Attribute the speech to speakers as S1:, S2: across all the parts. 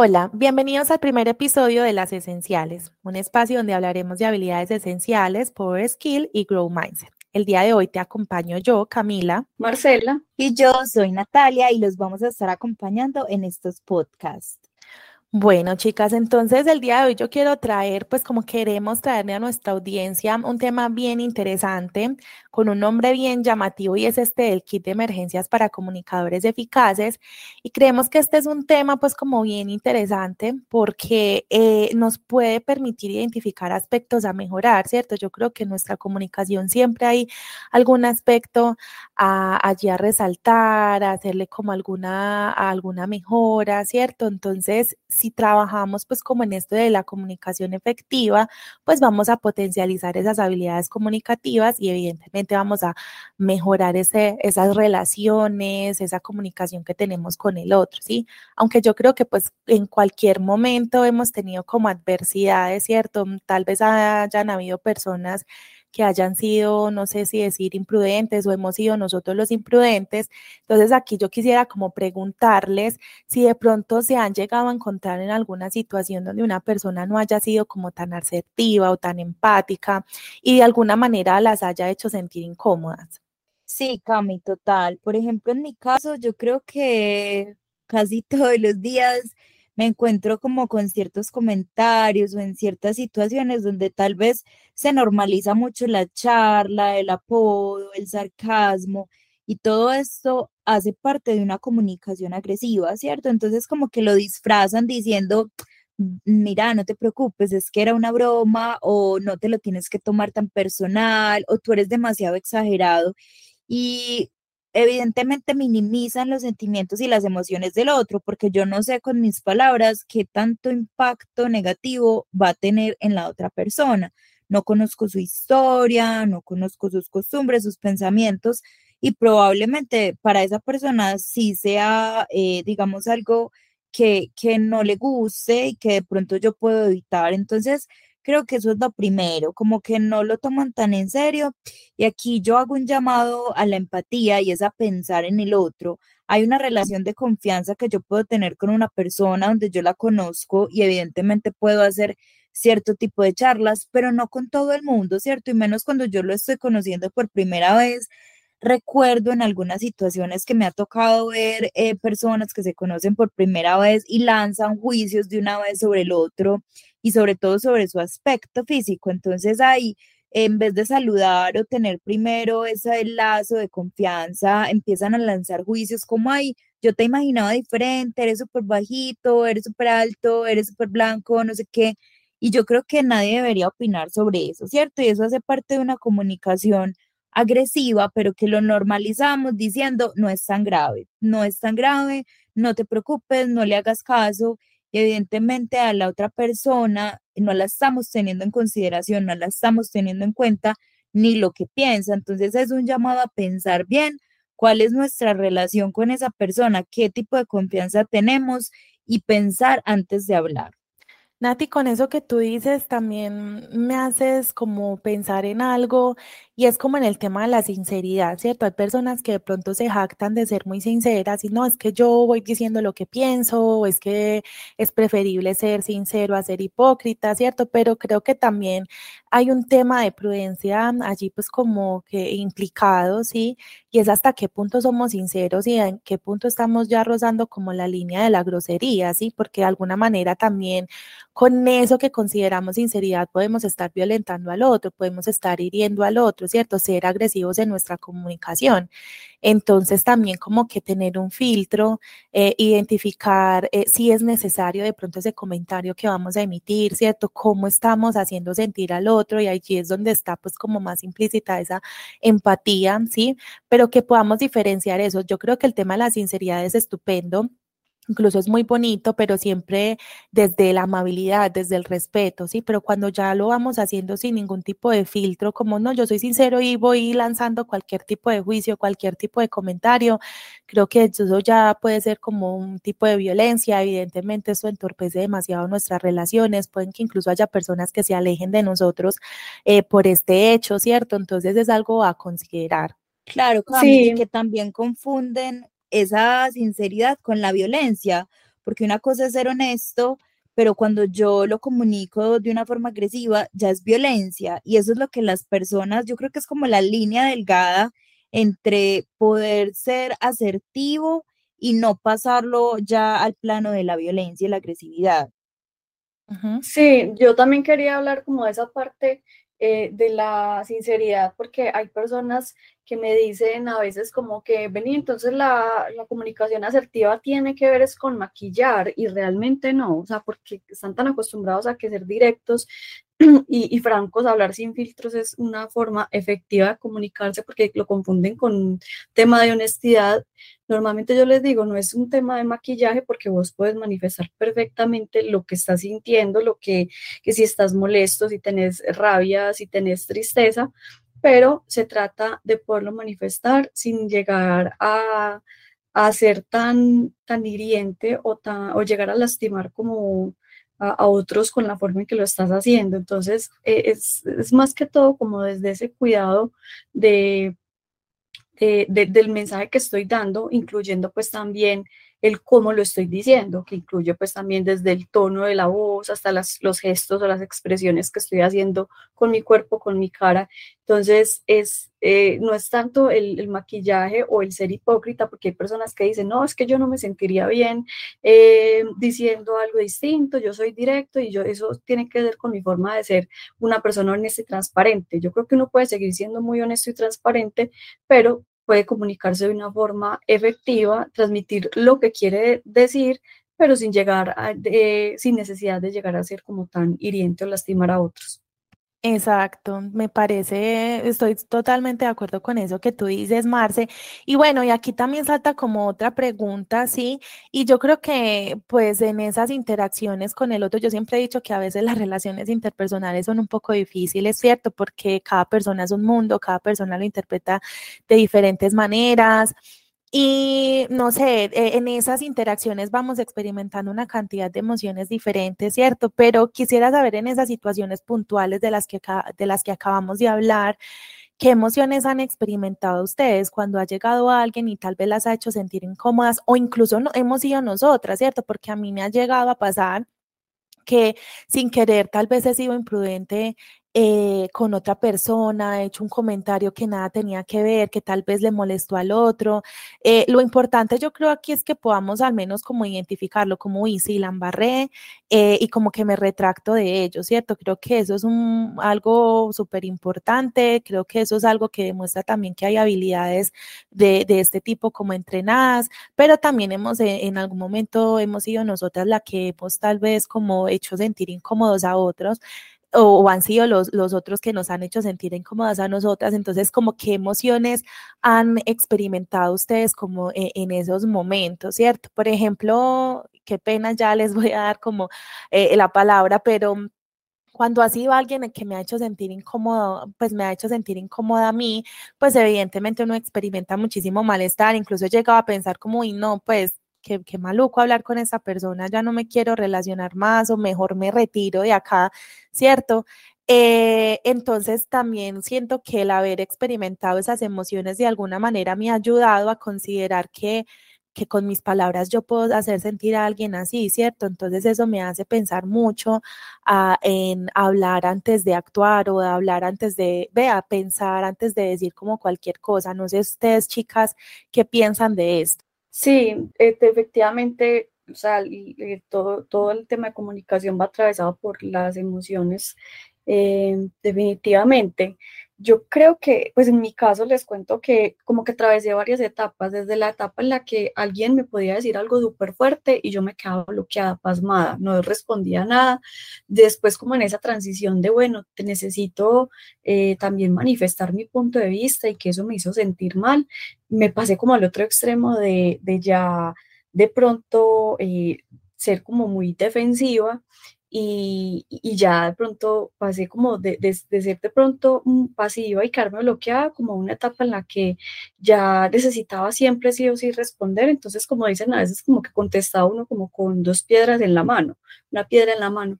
S1: Hola, bienvenidos al primer episodio de Las Esenciales, un espacio donde hablaremos de habilidades esenciales, Power Skill y Grow Mindset. El día de hoy te acompaño yo, Camila,
S2: Marcela
S3: y yo soy Natalia y los vamos a estar acompañando en estos podcasts.
S1: Bueno, chicas, entonces el día de hoy yo quiero traer, pues como queremos traerle a nuestra audiencia un tema bien interesante, con un nombre bien llamativo y es este del kit de emergencias para comunicadores eficaces. Y creemos que este es un tema pues como bien interesante porque eh, nos puede permitir identificar aspectos a mejorar, ¿cierto? Yo creo que en nuestra comunicación siempre hay algún aspecto a, allí a resaltar, a hacerle como alguna, alguna mejora, ¿cierto? Entonces, si trabajamos pues como en esto de la comunicación efectiva, pues vamos a potencializar esas habilidades comunicativas y evidentemente vamos a mejorar ese, esas relaciones, esa comunicación que tenemos con el otro, ¿sí? Aunque yo creo que pues en cualquier momento hemos tenido como adversidades, ¿cierto? Tal vez hayan habido personas que hayan sido, no sé si decir imprudentes o hemos sido nosotros los imprudentes. Entonces aquí yo quisiera como preguntarles si de pronto se han llegado a encontrar en alguna situación donde una persona no haya sido como tan asertiva o tan empática y de alguna manera las haya hecho sentir incómodas.
S3: Sí, Cami, total. Por ejemplo, en mi caso, yo creo que casi todos los días me encuentro como con ciertos comentarios o en ciertas situaciones donde tal vez se normaliza mucho la charla, el apodo, el sarcasmo y todo esto hace parte de una comunicación agresiva, ¿cierto? Entonces como que lo disfrazan diciendo, mira, no te preocupes, es que era una broma o no te lo tienes que tomar tan personal o tú eres demasiado exagerado. Y evidentemente minimizan los sentimientos y las emociones del otro, porque yo no sé con mis palabras qué tanto impacto negativo va a tener en la otra persona. No conozco su historia, no conozco sus costumbres, sus pensamientos, y probablemente para esa persona sí sea, eh, digamos, algo que, que no le guste y que de pronto yo puedo evitar. Entonces, Creo que eso es lo primero, como que no lo toman tan en serio. Y aquí yo hago un llamado a la empatía y es a pensar en el otro. Hay una relación de confianza que yo puedo tener con una persona donde yo la conozco y evidentemente puedo hacer cierto tipo de charlas, pero no con todo el mundo, ¿cierto? Y menos cuando yo lo estoy conociendo por primera vez. Recuerdo en algunas situaciones que me ha tocado ver eh, personas que se conocen por primera vez y lanzan juicios de una vez sobre el otro y sobre todo sobre su aspecto físico. Entonces ahí, en vez de saludar o tener primero ese lazo de confianza, empiezan a lanzar juicios como ahí, yo te imaginaba diferente, eres súper bajito, eres súper alto, eres súper blanco, no sé qué. Y yo creo que nadie debería opinar sobre eso, ¿cierto? Y eso hace parte de una comunicación agresiva, pero que lo normalizamos diciendo, no es tan grave, no es tan grave, no te preocupes, no le hagas caso y evidentemente a la otra persona no la estamos teniendo en consideración, no la estamos teniendo en cuenta ni lo que piensa. Entonces es un llamado a pensar bien cuál es nuestra relación con esa persona, qué tipo de confianza tenemos y pensar antes de hablar.
S1: Nati, con eso que tú dices también me haces como pensar en algo y es como en el tema de la sinceridad, ¿cierto? Hay personas que de pronto se jactan de ser muy sinceras y no, es que yo voy diciendo lo que pienso, o es que es preferible ser sincero a ser hipócrita, ¿cierto? Pero creo que también hay un tema de prudencia allí pues como que implicado, ¿sí? Y es hasta qué punto somos sinceros y en qué punto estamos ya rozando como la línea de la grosería, ¿sí? Porque de alguna manera también con eso que consideramos sinceridad podemos estar violentando al otro, podemos estar hiriendo al otro, ¿cierto? Ser agresivos en nuestra comunicación. Entonces también como que tener un filtro, eh, identificar eh, si es necesario de pronto ese comentario que vamos a emitir, ¿cierto? Cómo estamos haciendo sentir al otro y allí es donde está pues como más implícita esa empatía, ¿sí? Pero que podamos diferenciar eso. Yo creo que el tema de la sinceridad es estupendo incluso es muy bonito, pero siempre desde la amabilidad, desde el respeto, ¿sí? Pero cuando ya lo vamos haciendo sin ningún tipo de filtro, como no, yo soy sincero y voy lanzando cualquier tipo de juicio, cualquier tipo de comentario, creo que eso ya puede ser como un tipo de violencia, evidentemente eso entorpece demasiado nuestras relaciones, pueden que incluso haya personas que se alejen de nosotros eh, por este hecho, ¿cierto? Entonces es algo a considerar.
S3: Claro, sí. que también confunden esa sinceridad con la violencia, porque una cosa es ser honesto, pero cuando yo lo comunico de una forma agresiva, ya es violencia. Y eso es lo que las personas, yo creo que es como la línea delgada entre poder ser asertivo y no pasarlo ya al plano de la violencia y la agresividad.
S2: Sí, yo también quería hablar como de esa parte eh, de la sinceridad, porque hay personas que me dicen a veces como que, vení, entonces la, la, comunicación asertiva tiene que ver es con maquillar y realmente no, o sea, porque están tan acostumbrados a que ser directos y, y, francos, hablar sin filtros es una forma efectiva de comunicarse porque lo confunden con un tema de honestidad. Normalmente yo les digo, no es un tema de maquillaje porque vos puedes manifestar perfectamente lo que estás sintiendo, lo que, que si estás molesto, si tenés rabia, si tenés tristeza, pero se trata de poderlo manifestar sin llegar a, a ser tan, tan hiriente o, tan, o llegar a lastimar como a, otros con la forma en que lo estás haciendo. Entonces, eh, es, es, más que todo como desde ese cuidado de, de, del mensaje que estoy dando, incluyendo pues también el cómo lo estoy diciendo, que incluye pues también desde el tono de la voz hasta las, los gestos o las expresiones que estoy haciendo con mi cuerpo, con mi cara. Entonces, es, eh, no es tanto el, maquillaje o el ser hipócrita, porque hay personas que dicen, no, es que yo no me sentiría bien eh, diciendo algo distinto, yo soy directo y yo, eso tiene que ver con mi forma de ser una persona honesta y transparente. Yo creo que uno puede seguir siendo muy honesto y transparente, pero puede comunicarse de una forma efectiva, transmitir lo que quiere decir, pero sin llegar a, sin necesidad de llegar a ser como tan hiriente o lastimar a otros.
S1: Exacto, me parece, estoy totalmente de acuerdo con eso que tú dices, Marce. Y bueno, y aquí también salta como otra pregunta, ¿sí? Y yo creo que pues en esas interacciones con el otro, yo siempre he dicho que a veces las relaciones interpersonales son un poco difíciles, ¿cierto? Porque cada persona es un mundo, cada persona lo interpreta de diferentes maneras. Y no sé, e, en esas interacciones vamos experimentando una cantidad de emociones diferentes, ¿cierto? Pero quisiera saber en esas situaciones puntuales de las que, de las que acabamos de hablar, ¿qué emociones han experimentado ustedes cuando ha llegado alguien y tal vez las ha hecho sentir incómodas o incluso no, hemos sido nosotras, ¿cierto? Porque a mí me ha llegado a pasar que sin querer tal vez he sido imprudente eh, con otra persona, he hecho un comentario que nada tenía que ver, que tal vez le molestó al otro. Eh, lo importante yo creo aquí es que podamos al menos como identificarlo como, y sí, la embarré eh, y como que me retracto de ello, ¿cierto? Creo que eso es un, algo súper importante, creo que eso es algo que demuestra también que hay habilidades de, de este tipo como entrenadas, pero también hemos en algún momento hemos sido nosotras la que hemos tal vez como hecho sentir incómodos a otros o, han sido los, los otros que nos han hecho sentir incómodas a nosotras. Entonces, como qué emociones han experimentado ustedes como e, en, esos momentos, ¿cierto? Por ejemplo, qué pena, ya les voy a dar como eh, la palabra, pero cuando ha sido alguien que me ha hecho sentir incómodo, pues me ha hecho sentir incómoda a mí, pues evidentemente uno experimenta muchísimo malestar, incluso he llegado a pensar como, y no, pues qué, maluco hablar con esa persona, ya no me quiero relacionar más o mejor me retiro de acá, ¿cierto? Eh, entonces también siento que el haber experimentado esas emociones de alguna manera me ha ayudado a considerar que, que con mis palabras yo puedo hacer sentir a alguien así, ¿cierto? Entonces eso me hace pensar mucho ah, en hablar antes de actuar o hablar antes de, vea, pensar antes de decir como cualquier cosa. No sé ustedes, chicas, qué piensan de esto.
S2: Sí, este, efectivamente, o sea, todo, todo el tema de comunicación va atravesado por las emociones, eh, definitivamente. Yo creo que, pues en mi caso les cuento que como que atravesé varias etapas, desde la etapa en la que alguien me podía decir algo súper fuerte y yo me quedaba bloqueada, pasmada, no respondía nada. Después como en esa transición de, bueno, te necesito eh, también manifestar mi punto de vista y que eso me hizo sentir mal, me pasé como al otro extremo de, de ya de pronto eh, ser como muy defensiva y, ya de pronto pasé como de, de, ser de pronto pasiva y quedarme bloqueada como una etapa en la que ya necesitaba siempre sí o sí responder, entonces como dicen a veces como que contestaba uno como con dos piedras en la mano, una piedra en la mano,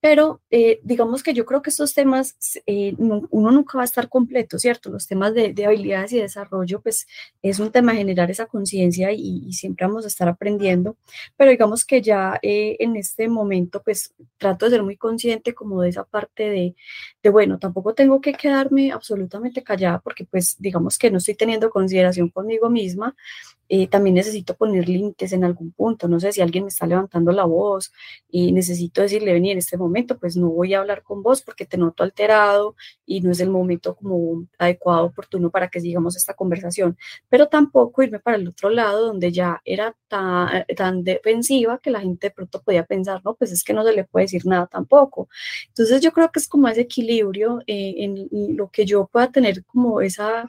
S2: pero eh, digamos que yo creo que estos temas, eh, uno nunca va a estar completo, ¿cierto? Los temas de, habilidades y desarrollo, pues es un tema generar esa conciencia y, siempre vamos a estar aprendiendo, pero digamos que ya eh, en este momento, pues trato de ser muy consciente como de esa parte de, de, bueno, tampoco tengo que quedarme absolutamente callada porque pues digamos que no estoy teniendo consideración conmigo misma eh, también necesito poner límites en algún punto. No sé si alguien me está levantando la voz y necesito decirle, vení, en este momento, pues no voy a hablar con vos porque te noto alterado y no es el momento como adecuado, oportuno para que sigamos esta conversación. Pero tampoco irme para el otro lado donde ya era tan, tan defensiva que la gente de pronto podía pensar, no, pues es que no se le puede decir nada tampoco. Entonces yo creo que es como ese equilibrio eh, en lo que yo pueda tener como esa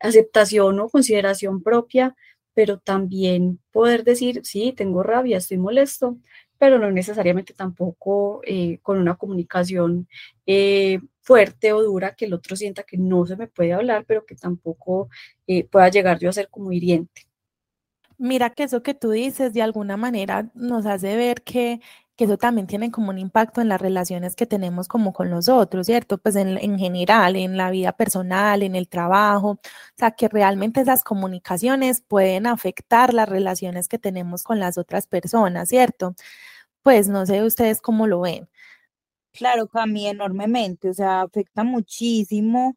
S2: aceptación o consideración propia pero también poder decir, sí, tengo rabia, estoy molesto, pero no necesariamente tampoco eh, con una comunicación eh, fuerte o dura que el otro sienta que no se me puede hablar, pero que tampoco eh, pueda llegar yo a ser como hiriente.
S1: Mira que eso que tú dices de alguna manera nos hace ver que que eso también tiene como un impacto en las relaciones que tenemos como con los otros, ¿cierto? Pues en, en, general, en la vida personal, en el trabajo, o sea, que realmente esas comunicaciones pueden afectar las relaciones que tenemos con las otras personas, ¿cierto? Pues no sé ustedes cómo lo ven.
S3: Claro, Cami, enormemente, o sea, afecta muchísimo.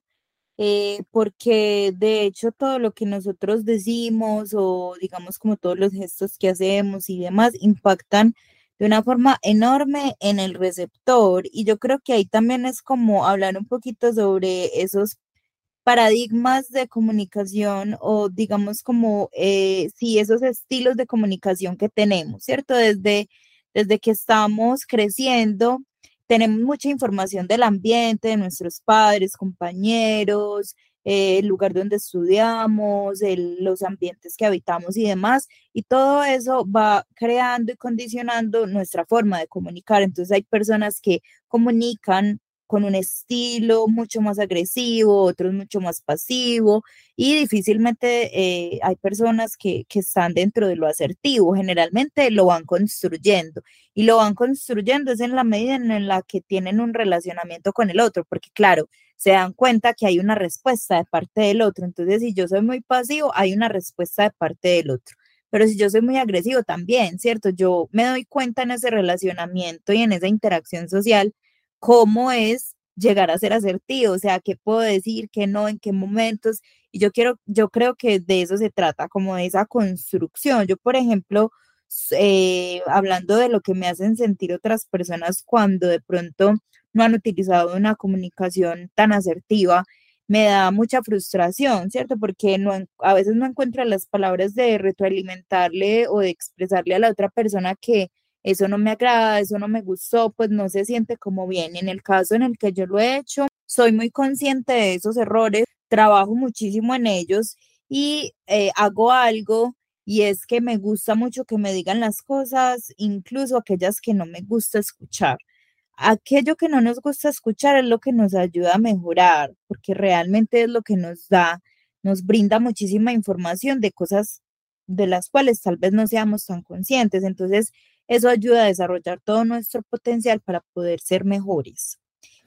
S3: Eh, porque de hecho todo lo que nosotros decimos o digamos como todos los gestos que hacemos y demás impactan de una forma enorme en el receptor. Y yo creo que ahí también es como hablar un poquito sobre esos paradigmas de comunicación o digamos como, eh, sí, esos estilos de comunicación que tenemos, ¿cierto? Desde, desde que estamos creciendo, tenemos mucha información del ambiente, de nuestros padres, compañeros, eh, el lugar donde estudiamos, los ambientes que habitamos y demás. Y todo eso va creando y condicionando nuestra forma de comunicar. Entonces hay personas que comunican con un estilo mucho más agresivo, otros mucho más pasivo y difícilmente eh, hay personas que, que, están dentro de lo asertivo, generalmente lo van construyendo y lo van construyendo es en la medida en la que tienen un relacionamiento con el otro, porque claro, se dan cuenta que hay una respuesta de parte del otro. Entonces, si yo soy muy pasivo, hay una respuesta de parte del otro. Pero si yo soy muy agresivo también, ¿cierto? Yo me doy cuenta en ese relacionamiento y en esa interacción social cómo es llegar a ser asertivo, o sea, qué puedo decir, qué no, en qué momentos. Y yo quiero, yo creo que de eso se trata, como de esa construcción. Yo, por ejemplo, eh, hablando de lo que me hacen sentir otras personas cuando de pronto no han utilizado una comunicación tan asertiva, me da mucha frustración, ¿cierto? Porque no, a veces no encuentro las palabras de retroalimentarle o de expresarle a la otra persona que eso no me agrada, eso no me gustó, pues no se siente como bien. En el caso en el que yo lo he hecho, soy muy consciente de esos errores, trabajo muchísimo en ellos y eh, hago algo y es que me gusta mucho que me digan las cosas, incluso aquellas que no me gusta escuchar aquello que no nos gusta escuchar es lo que nos ayuda a mejorar, porque realmente es lo que nos da, nos brinda muchísima información de cosas de las cuales tal vez no seamos tan conscientes. Entonces, eso ayuda a desarrollar todo nuestro potencial para poder ser mejores.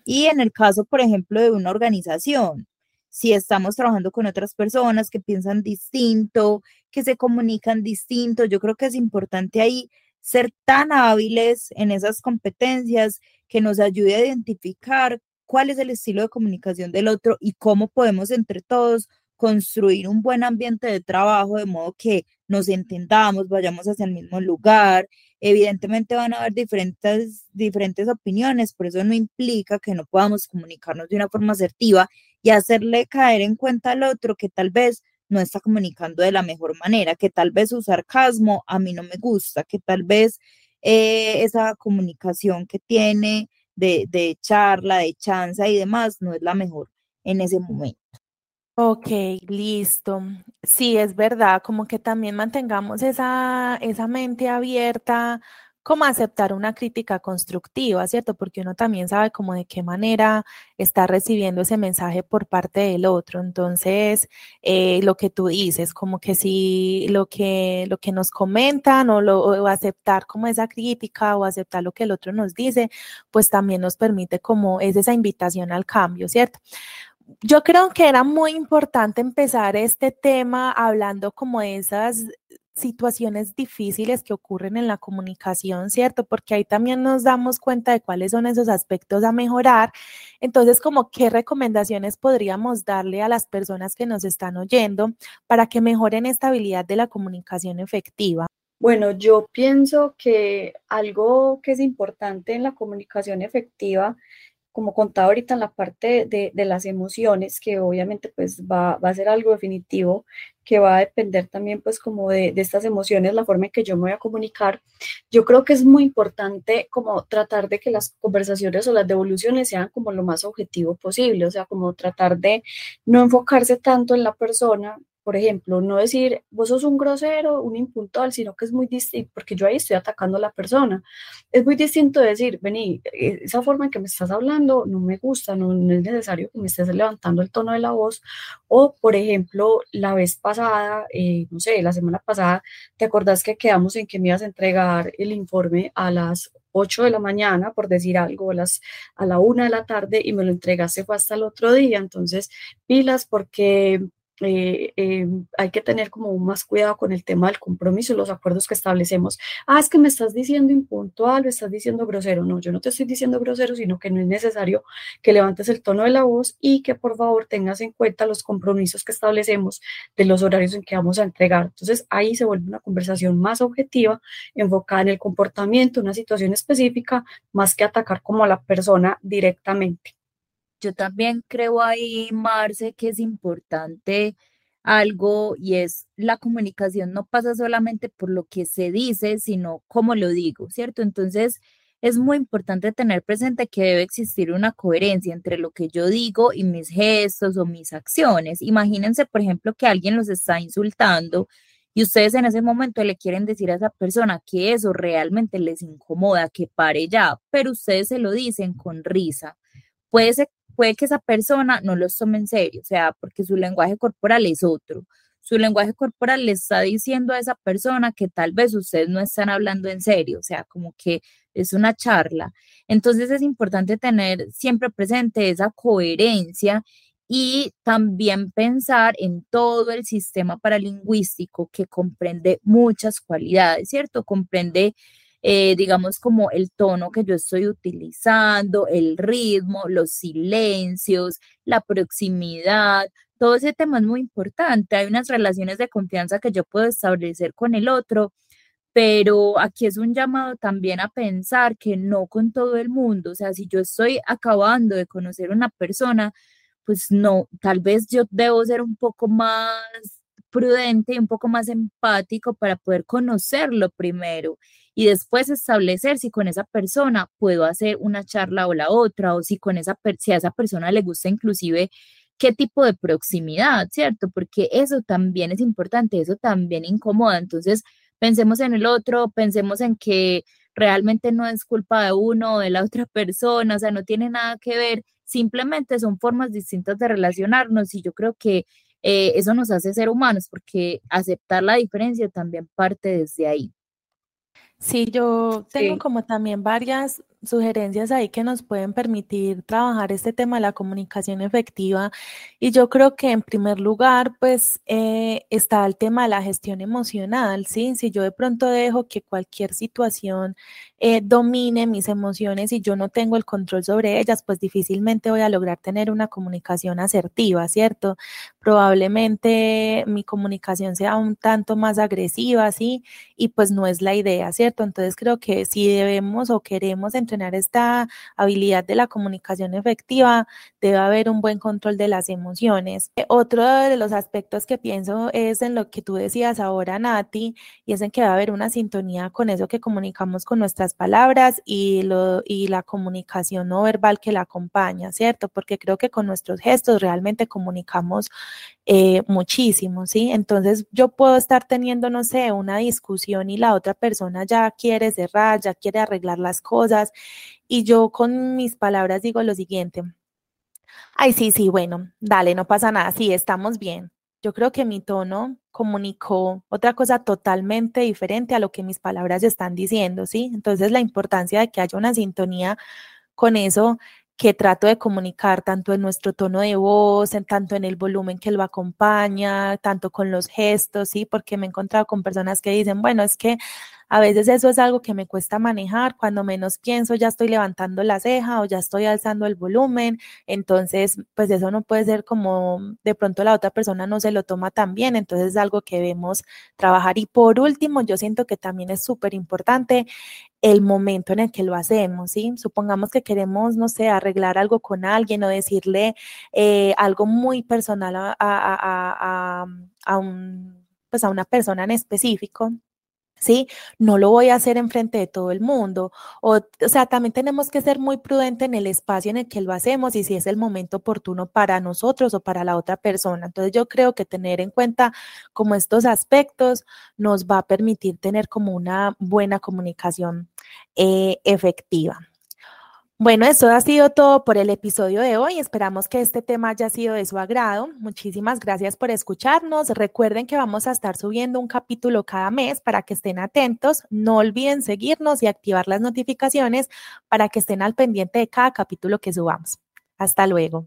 S3: Y en el caso, por ejemplo, de una organización, si estamos trabajando con otras personas que piensan distinto, que se comunican distinto, yo creo que es importante ahí ser tan hábiles en esas competencias que nos ayude a identificar cuál es el estilo de comunicación del otro y cómo podemos entre todos construir un buen ambiente de trabajo de modo que nos entendamos, vayamos hacia el mismo lugar. Evidentemente van a haber diferentes, diferentes opiniones, por eso no implica que no podamos comunicarnos de una forma asertiva y hacerle caer en cuenta al otro que tal vez no está comunicando de la mejor manera, que tal vez su sarcasmo a mí no me gusta, que tal vez eh, esa comunicación que tiene de, de charla, de chanza y demás, no es la mejor en ese momento.
S1: Ok, listo. Sí, es verdad, como que también mantengamos esa, esa mente abierta como aceptar una crítica constructiva, ¿cierto? Porque uno también sabe como de qué manera está recibiendo ese mensaje por parte del otro. Entonces, eh, lo que tú dices, como que si lo que, lo que nos comentan o, lo, o aceptar como esa crítica o aceptar lo que el otro nos dice, pues también nos permite como es esa invitación al cambio, ¿cierto? Yo creo que era muy importante empezar este tema hablando como de esas situaciones difíciles que ocurren en la comunicación, ¿cierto? Porque ahí también nos damos cuenta de cuáles son esos aspectos a mejorar. Entonces, como qué recomendaciones podríamos darle a las personas que nos están oyendo para que mejoren esta habilidad de la comunicación efectiva.
S2: Bueno, yo pienso que algo que es importante en la comunicación efectiva como contaba ahorita en la parte de, las emociones, que obviamente pues va, a ser algo definitivo, que va a depender también pues como de, de, estas emociones, la forma en que yo me voy a comunicar. Yo creo que es muy importante como tratar de que las conversaciones o las devoluciones sean como lo más objetivo posible, o sea, como tratar de no enfocarse tanto en la persona, por ejemplo, no decir, vos sos un grosero, un impuntual, sino que es muy distinto, porque yo ahí estoy atacando a la persona. Es muy distinto decir, vení, e, esa forma en que me estás hablando no me gusta, no, es necesario que me estés levantando el tono de la voz. O, por ejemplo, la vez pasada, eh, no sé, la semana pasada, ¿te acordás que quedamos en que me ibas a entregar el informe a las 8 de la mañana, por decir algo, a, las, a la 1 de la tarde y me lo entregaste fue hasta el otro día. Entonces, pilas porque eh, eh, hay que tener como más cuidado con el tema del compromiso y los acuerdos que establecemos. Ah, es que me estás diciendo impuntual, me estás diciendo grosero. No, yo no te estoy diciendo grosero, sino que no es necesario que levantes el tono de la voz y que por favor tengas en cuenta los compromisos que establecemos de los horarios en que vamos a entregar. Entonces ahí se vuelve una conversación más objetiva, enfocada en el comportamiento, una situación específica, más que atacar como a la persona directamente.
S3: Yo también creo ahí, Marce, que es importante algo y es la comunicación no pasa solamente por lo que se dice, sino cómo lo digo, ¿cierto? Entonces, es muy importante tener presente que debe existir una coherencia entre lo que yo digo y mis gestos o mis acciones. Imagínense, por ejemplo, que alguien los está insultando y ustedes en ese momento le quieren decir a esa persona que eso realmente les incomoda, que pare ya, pero ustedes se lo dicen con risa. Puede ser puede que esa persona no los tome en serio, o sea, porque su lenguaje corporal es otro. Su lenguaje corporal le está diciendo a esa persona que tal vez ustedes no están hablando en serio, o sea, como que es una charla. Entonces es importante tener siempre presente esa coherencia y también pensar en todo el sistema paralingüístico que comprende muchas cualidades, ¿cierto? Comprende eh, digamos, como el tono que yo estoy utilizando, el ritmo, los silencios, la proximidad, todo ese tema es muy importante. Hay unas relaciones de confianza que yo puedo establecer con el otro, pero aquí es un llamado también a pensar que no con todo el mundo, o sea, si yo estoy acabando de conocer una persona, pues no, tal vez yo debo ser un poco más prudente y un poco más empático para poder conocerlo primero y después establecer si con esa persona puedo hacer una charla o la otra, o si con esa si a esa persona le gusta inclusive qué tipo de proximidad, ¿cierto? Porque eso también es importante, eso también incomoda. Entonces, pensemos en el otro, pensemos en que realmente no es culpa de uno o de la otra persona, o sea, no tiene nada que ver, simplemente son formas distintas de relacionarnos y yo creo que eh, eso nos hace ser humanos porque aceptar la diferencia también parte desde ahí.
S1: Sí, yo tengo como también varias sugerencias ahí que nos pueden permitir trabajar este tema de la comunicación efectiva. Y yo creo que en primer lugar, pues eh, está el tema de la gestión emocional, ¿sí? Si yo de pronto dejo que cualquier situación eh, domine mis emociones y yo no tengo el control sobre ellas, pues difícilmente voy a lograr tener una comunicación asertiva, ¿cierto? Probablemente mi comunicación sea un tanto más agresiva, ¿sí? Y pues no es la idea, ¿cierto? Entonces creo que si debemos o queremos entrenar esta habilidad de la comunicación efectiva, debe haber un buen control de las emociones. Otro de los aspectos que pienso es en lo que tú decías ahora, Nati, y es en que va a haber una sintonía con eso que comunicamos con palabras y, lo, y la comunicación no verbal que la acompaña, ¿cierto? Porque creo que con nuestros gestos realmente comunicamos eh, muchísimo, ¿sí? Entonces yo puedo estar teniendo, no sé, una discusión y la otra persona ya quiere cerrar, ya quiere arreglar las cosas y yo con mis palabras digo lo siguiente, ay, sí, sí, bueno, dale, no pasa nada, sí, estamos bien. Yo creo que mi tono comunicó otra cosa totalmente diferente a lo que mis palabras están diciendo, ¿sí? Entonces la importancia de que haya una sintonía con eso que trato de comunicar tanto en nuestro tono de voz, en tanto en el volumen que lo acompaña, tanto con los gestos, ¿sí? Porque me he encontrado con personas que dicen, bueno, es que a veces eso es algo que me cuesta manejar, cuando menos pienso ya estoy levantando la ceja o ya estoy alzando el volumen, entonces pues eso no puede ser como de pronto la otra persona no se lo toma tan bien, entonces es algo que debemos trabajar. Y por último, yo siento que también es súper importante el momento en el que lo hacemos, ¿sí? Supongamos que queremos, no sé, arreglar algo con alguien o decirle eh, algo muy personal a, a, a, un, pues a una persona en específico. ¿Sí? No lo voy a hacer en frente de todo el mundo. O, o sea, también tenemos que ser muy prudentes en el espacio en el que lo hacemos y si es el momento oportuno para nosotros o para la otra persona. Entonces yo creo que tener en cuenta como estos aspectos nos va a permitir tener como una buena comunicación eh, efectiva. Bueno, eso ha sido todo por el episodio de hoy. Esperamos que este tema haya sido de su agrado. Muchísimas gracias por escucharnos. Recuerden que vamos a estar subiendo un capítulo cada mes para que estén atentos. No olviden seguirnos y activar las notificaciones para que estén al pendiente de cada capítulo que subamos. Hasta luego.